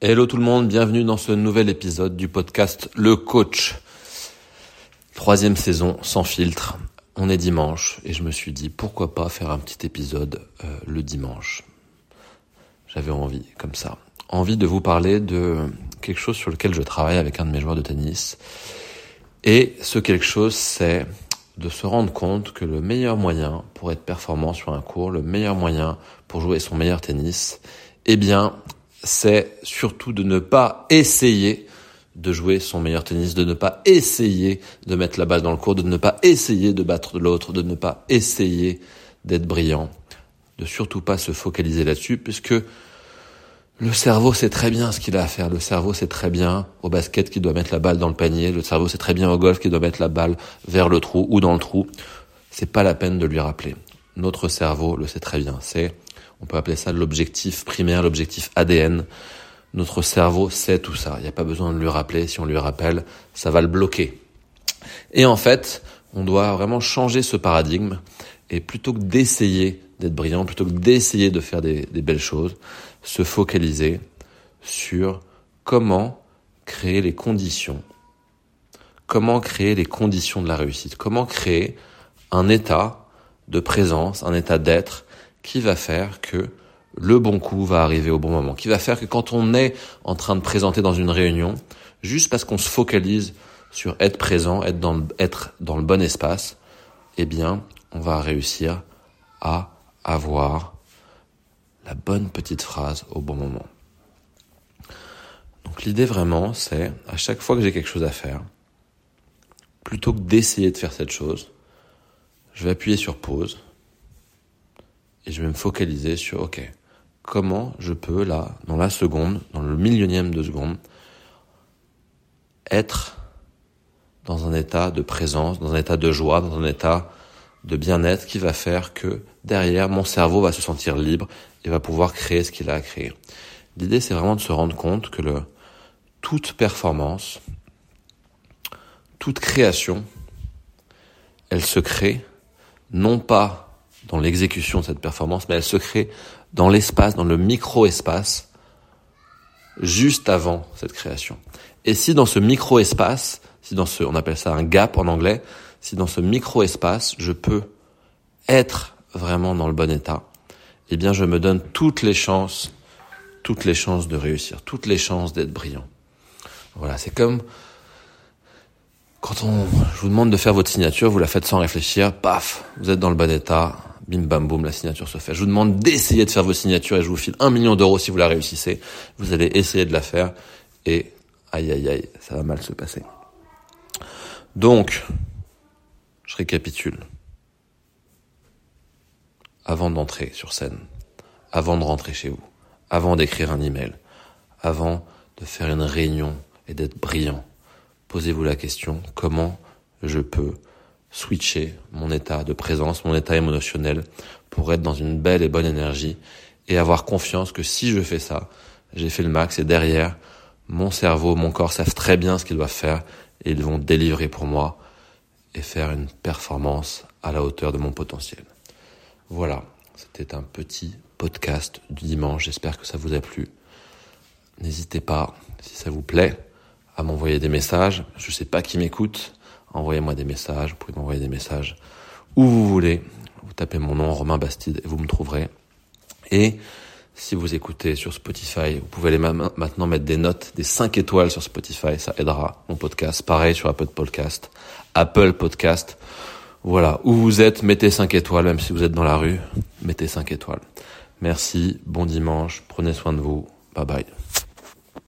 Hello tout le monde, bienvenue dans ce nouvel épisode du podcast Le Coach. Troisième saison sans filtre. On est dimanche et je me suis dit pourquoi pas faire un petit épisode euh, le dimanche. J'avais envie comme ça. Envie de vous parler de quelque chose sur lequel je travaille avec un de mes joueurs de tennis. Et ce quelque chose c'est de se rendre compte que le meilleur moyen pour être performant sur un cours, le meilleur moyen pour jouer son meilleur tennis, eh bien, c'est surtout de ne pas essayer de jouer son meilleur tennis, de ne pas essayer de mettre la balle dans le cours, de ne pas essayer de battre l'autre, de ne pas essayer d'être brillant, de surtout pas se focaliser là-dessus, puisque le cerveau sait très bien ce qu'il a à faire. Le cerveau sait très bien au basket qu'il doit mettre la balle dans le panier. Le cerveau sait très bien au golf qu'il doit mettre la balle vers le trou ou dans le trou. C'est pas la peine de lui rappeler. Notre cerveau le sait très bien. C'est on peut appeler ça l'objectif primaire, l'objectif ADN. Notre cerveau sait tout ça. Il n'y a pas besoin de lui rappeler. Si on lui rappelle, ça va le bloquer. Et en fait, on doit vraiment changer ce paradigme. Et plutôt que d'essayer d'être brillant, plutôt que d'essayer de faire des, des belles choses, se focaliser sur comment créer les conditions. Comment créer les conditions de la réussite. Comment créer un état de présence, un état d'être qui va faire que le bon coup va arriver au bon moment, qui va faire que quand on est en train de présenter dans une réunion, juste parce qu'on se focalise sur être présent, être dans, le, être dans le bon espace, eh bien, on va réussir à avoir la bonne petite phrase au bon moment. Donc l'idée vraiment, c'est à chaque fois que j'ai quelque chose à faire, plutôt que d'essayer de faire cette chose, je vais appuyer sur pause, et je vais me focaliser sur, ok, comment je peux là, dans la seconde, dans le millionième de seconde, être dans un état de présence, dans un état de joie, dans un état de bien-être qui va faire que derrière, mon cerveau va se sentir libre et va pouvoir créer ce qu'il a à créer. L'idée, c'est vraiment de se rendre compte que le, toute performance, toute création, elle se crée non pas dans l'exécution de cette performance, mais elle se crée dans l'espace, dans le micro-espace, juste avant cette création. Et si dans ce micro-espace, si dans ce, on appelle ça un gap en anglais, si dans ce micro-espace, je peux être vraiment dans le bon état, eh bien, je me donne toutes les chances, toutes les chances de réussir, toutes les chances d'être brillant. Voilà, c'est comme quand on, je vous demande de faire votre signature, vous la faites sans réfléchir, paf, vous êtes dans le bon état, bim bam boum, la signature se fait. Je vous demande d'essayer de faire vos signatures et je vous file un million d'euros si vous la réussissez. Vous allez essayer de la faire et aïe aïe aïe, ça va mal se passer. Donc, je récapitule. Avant d'entrer sur scène, avant de rentrer chez vous, avant d'écrire un email, avant de faire une réunion et d'être brillant, posez-vous la question comment je peux switcher mon état de présence, mon état émotionnel pour être dans une belle et bonne énergie et avoir confiance que si je fais ça, j'ai fait le max et derrière, mon cerveau, mon corps savent très bien ce qu'ils doivent faire et ils vont délivrer pour moi et faire une performance à la hauteur de mon potentiel. Voilà, c'était un petit podcast du dimanche, j'espère que ça vous a plu. N'hésitez pas, si ça vous plaît, à m'envoyer des messages. Je sais pas qui m'écoute, envoyez-moi des messages, vous pouvez m'envoyer des messages où vous voulez. Vous tapez mon nom, Romain Bastide, et vous me trouverez. Et si vous écoutez sur Spotify, vous pouvez aller maintenant mettre des notes, des 5 étoiles sur Spotify, ça aidera mon podcast. Pareil sur Apple Podcast, Apple Podcast. Voilà, où vous êtes, mettez 5 étoiles, même si vous êtes dans la rue, mettez 5 étoiles. Merci, bon dimanche, prenez soin de vous, bye bye.